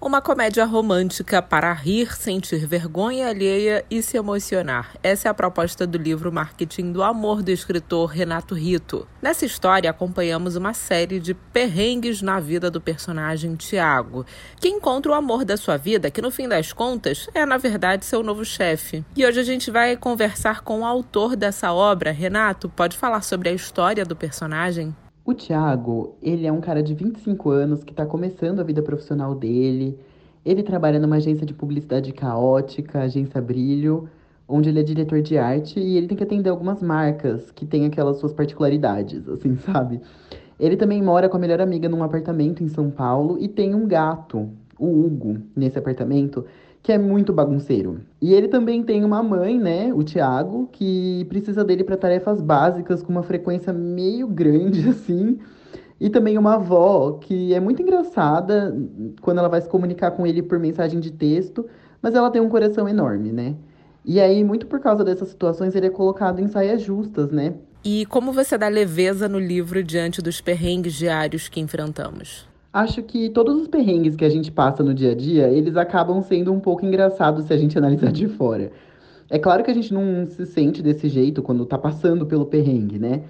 Uma comédia romântica para rir, sentir vergonha alheia e se emocionar. Essa é a proposta do livro Marketing do Amor do escritor Renato Rito. Nessa história, acompanhamos uma série de perrengues na vida do personagem Tiago, que encontra o amor da sua vida, que no fim das contas é, na verdade, seu novo chefe. E hoje a gente vai conversar com o autor dessa obra. Renato, pode falar sobre a história do personagem? O Thiago, ele é um cara de 25 anos que está começando a vida profissional dele. Ele trabalha numa agência de publicidade caótica, agência Brilho, onde ele é diretor de arte e ele tem que atender algumas marcas que têm aquelas suas particularidades, assim, sabe? Ele também mora com a melhor amiga num apartamento em São Paulo e tem um gato, o Hugo, nesse apartamento, que é muito bagunceiro. E ele também tem uma mãe, né, o Tiago, que precisa dele para tarefas básicas com uma frequência meio grande assim. E também uma avó que é muito engraçada quando ela vai se comunicar com ele por mensagem de texto, mas ela tem um coração enorme, né? E aí, muito por causa dessas situações, ele é colocado em saias justas, né? E como você dá leveza no livro diante dos perrengues diários que enfrentamos? Acho que todos os perrengues que a gente passa no dia a dia, eles acabam sendo um pouco engraçados se a gente analisar de fora. É claro que a gente não se sente desse jeito quando tá passando pelo perrengue, né?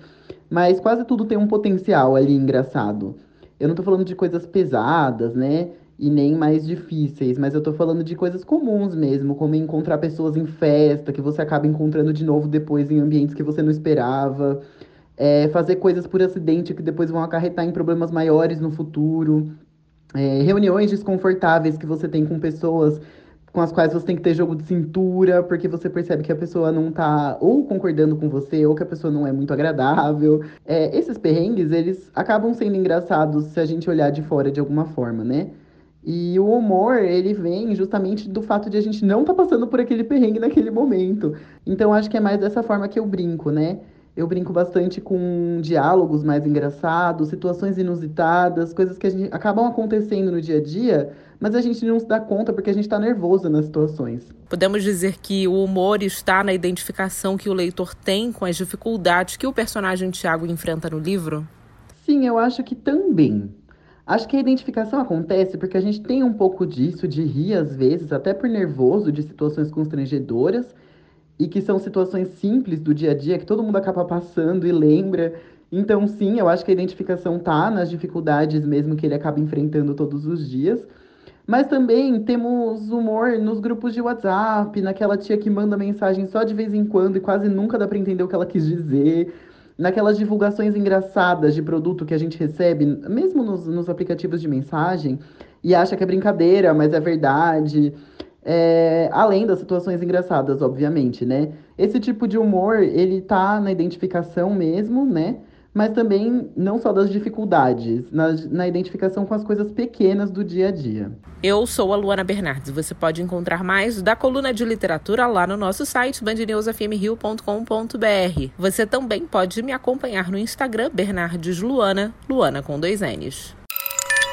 Mas quase tudo tem um potencial ali engraçado. Eu não tô falando de coisas pesadas, né? E nem mais difíceis, mas eu tô falando de coisas comuns mesmo, como encontrar pessoas em festa, que você acaba encontrando de novo depois em ambientes que você não esperava é, fazer coisas por acidente que depois vão acarretar em problemas maiores no futuro, é, reuniões desconfortáveis que você tem com pessoas com as quais você tem que ter jogo de cintura, porque você percebe que a pessoa não tá ou concordando com você, ou que a pessoa não é muito agradável. É, esses perrengues, eles acabam sendo engraçados se a gente olhar de fora de alguma forma, né? E o humor, ele vem justamente do fato de a gente não tá passando por aquele perrengue naquele momento. Então, acho que é mais dessa forma que eu brinco, né? Eu brinco bastante com diálogos mais engraçados, situações inusitadas, coisas que a gente, acabam acontecendo no dia a dia, mas a gente não se dá conta porque a gente está nervoso nas situações. Podemos dizer que o humor está na identificação que o leitor tem com as dificuldades que o personagem Tiago enfrenta no livro? Sim, eu acho que também. Acho que a identificação acontece porque a gente tem um pouco disso, de rir às vezes, até por nervoso, de situações constrangedoras e que são situações simples do dia a dia que todo mundo acaba passando e lembra. Então, sim, eu acho que a identificação tá nas dificuldades mesmo que ele acaba enfrentando todos os dias. Mas também temos humor nos grupos de WhatsApp, naquela tia que manda mensagem só de vez em quando e quase nunca dá para entender o que ela quis dizer. Naquelas divulgações engraçadas de produto que a gente recebe, mesmo nos, nos aplicativos de mensagem, e acha que é brincadeira, mas é verdade. É, além das situações engraçadas, obviamente, né? Esse tipo de humor, ele tá na identificação mesmo, né? Mas também não só das dificuldades, na, na identificação com as coisas pequenas do dia a dia. Eu sou a Luana Bernardes. Você pode encontrar mais da coluna de literatura lá no nosso site bandnewsfmrio.com.br. Você também pode me acompanhar no Instagram Bernardes Luana, Luana com dois N's.